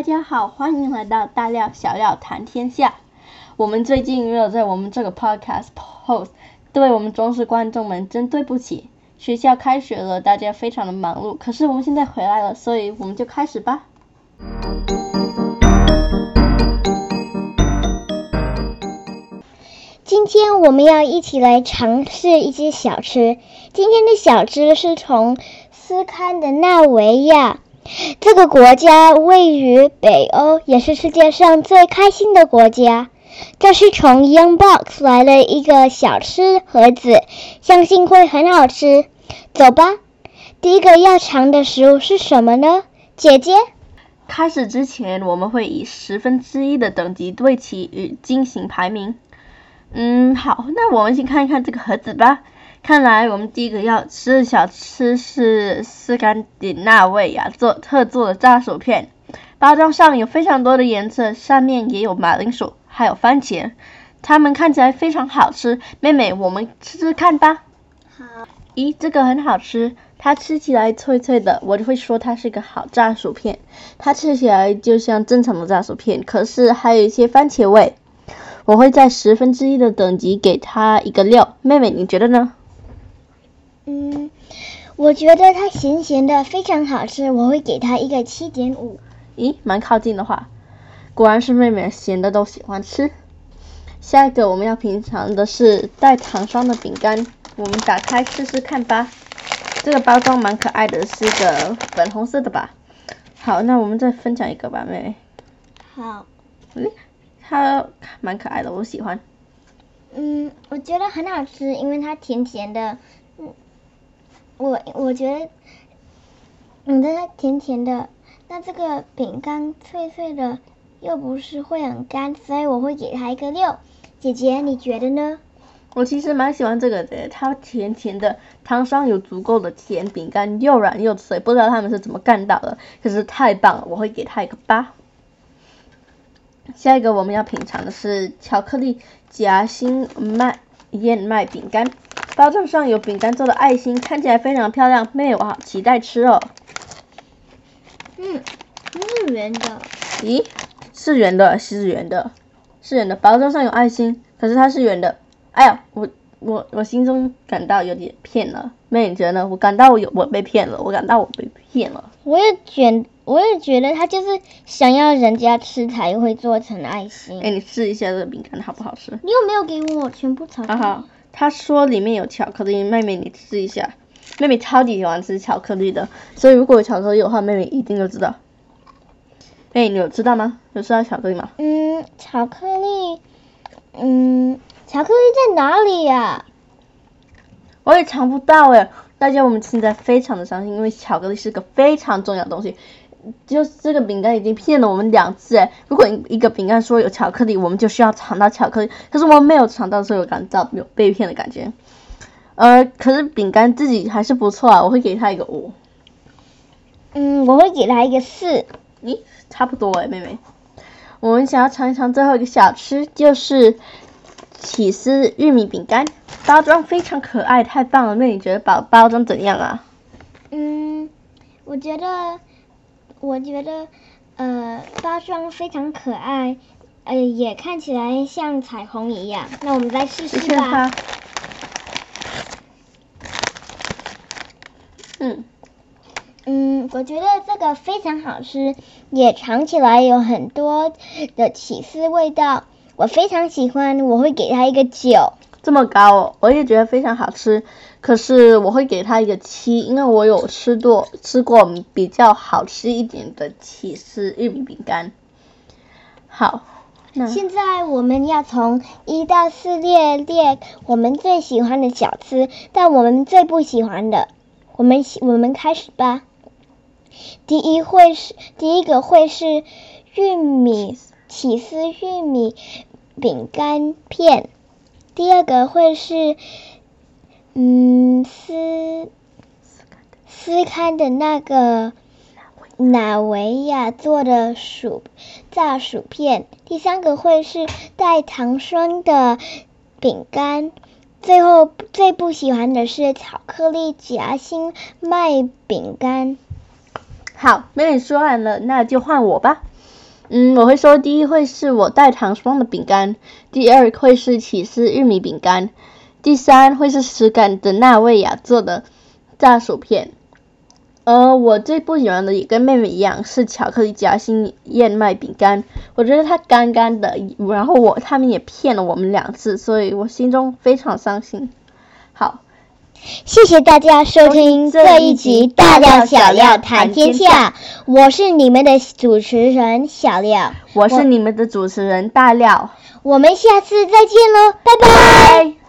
大家好，欢迎来到大料小料谈天下。我们最近没有在我们这个 podcast post，对我们忠实观众们真对不起。学校开学了，大家非常的忙碌，可是我们现在回来了，所以我们就开始吧。今天我们要一起来尝试一些小吃。今天的小吃是从斯堪的纳维亚这个国家位于北欧，也是世界上最开心的国家。这是从 Young Box 来的一个小吃盒子，相信会很好吃。走吧，第一个要尝的食物是什么呢？姐姐。开始之前，我们会以十分之一的等级对其与进行排名。嗯，好，那我们先看一看这个盒子吧。看来我们第一个要吃的小吃是斯堪的纳维亚做特做的炸薯片。包装上有非常多的颜色，上面也有马铃薯，还有番茄，它们看起来非常好吃。妹妹，我们吃吃看吧。好。咦，这个很好吃，它吃起来脆脆的，我就会说它是个好炸薯片。它吃起来就像正常的炸薯片，可是还有一些番茄味。我会在十分之一的等级给它一个六，妹妹你觉得呢？嗯，我觉得它咸咸的，非常好吃，我会给它一个七点五。咦，蛮靠近的话，果然是妹妹，咸的都喜欢吃。下一个我们要品尝的是带糖霜的饼干，我们打开试试看吧。这个包装蛮可爱的，是个粉红色的吧？好，那我们再分享一个吧，妹妹。好。嗯。它蛮可爱的，我喜欢。嗯，我觉得很好吃，因为它甜甜的。嗯，我我觉得，嗯，它甜甜的。那这个饼干脆脆的，又不是会很干，所以我会给它一个六。姐姐，你觉得呢？我其实蛮喜欢这个的，它甜甜的，糖霜有足够的甜，饼干又软又脆，不知道他们是怎么干到的，可是太棒了，我会给它一个八。下一个我们要品尝的是巧克力夹心麦燕麦饼干，包装上有饼干做的爱心，看起来非常漂亮，妹，我好期待吃哦。嗯，是圆的。咦，是圆的，是圆的，是圆的，包装上有爱心，可是它是圆的。哎呀，我我我心中感到有点骗了，妹，你觉得呢？我感到我有我被骗了，我感到我被骗了。我也觉。我也觉得他就是想要人家吃才会做成爱心。哎，你试一下这个饼干好不好吃？你有没有给我全部巧克力？好好，他说里面有巧克力，妹妹你吃一下。妹妹超级喜欢吃巧克力的，所以如果有巧克力的话，妹妹一定就知道。哎，你有知道吗？有吃到巧克力吗？嗯，巧克力，嗯，巧克力在哪里呀？我也尝不到哎。大家我们现在非常的伤心，因为巧克力是个非常重要的东西。就是这个饼干已经骗了我们两次哎！如果一个饼干说有巧克力，我们就需要尝到巧克力。可是我们没有尝到，所以有感到有被骗的感觉。呃，可是饼干自己还是不错啊，我会给他一个五。嗯，我会给他一个四。咦，差不多哎，妹妹。我们想要尝一尝最后一个小吃，就是起司玉米饼干，包装非常可爱，太棒了！那，你觉得包包装怎样啊？嗯，我觉得。我觉得，呃，包装非常可爱，呃，也看起来像彩虹一样。那我们再试试吧。嗯，嗯，我觉得这个非常好吃，也尝起来有很多的起司味道，我非常喜欢，我会给它一个九。这么高，我也觉得非常好吃。可是我会给它一个七，因为我有吃过吃过比较好吃一点的起司玉米饼干。好，现在我们要从一到四列列我们最喜欢的小吃，但我们最不喜欢的。我们我们开始吧。第一会是第一个会是玉米起司玉米饼干片。第二个会是，嗯，斯斯堪的那个纳维亚做的薯炸薯片。第三个会是带糖霜的饼干。最后最不喜欢的是巧克力夹心麦饼干。好，妹妹说完了，那就换我吧。嗯，我会说第一会是我代糖霜的饼干，第二会是起司玉米饼干，第三会是实感的纳维亚做的炸薯片。呃，我最不喜欢的也跟妹妹一样是巧克力夹心燕麦饼干，我觉得它干干的，然后我他们也骗了我们两次，所以我心中非常伤心。好，谢谢大家收听这一集《大料小料谈天下》，我是你们的主持人小料，我是你们的主持人大料，我们下次再见喽，拜拜。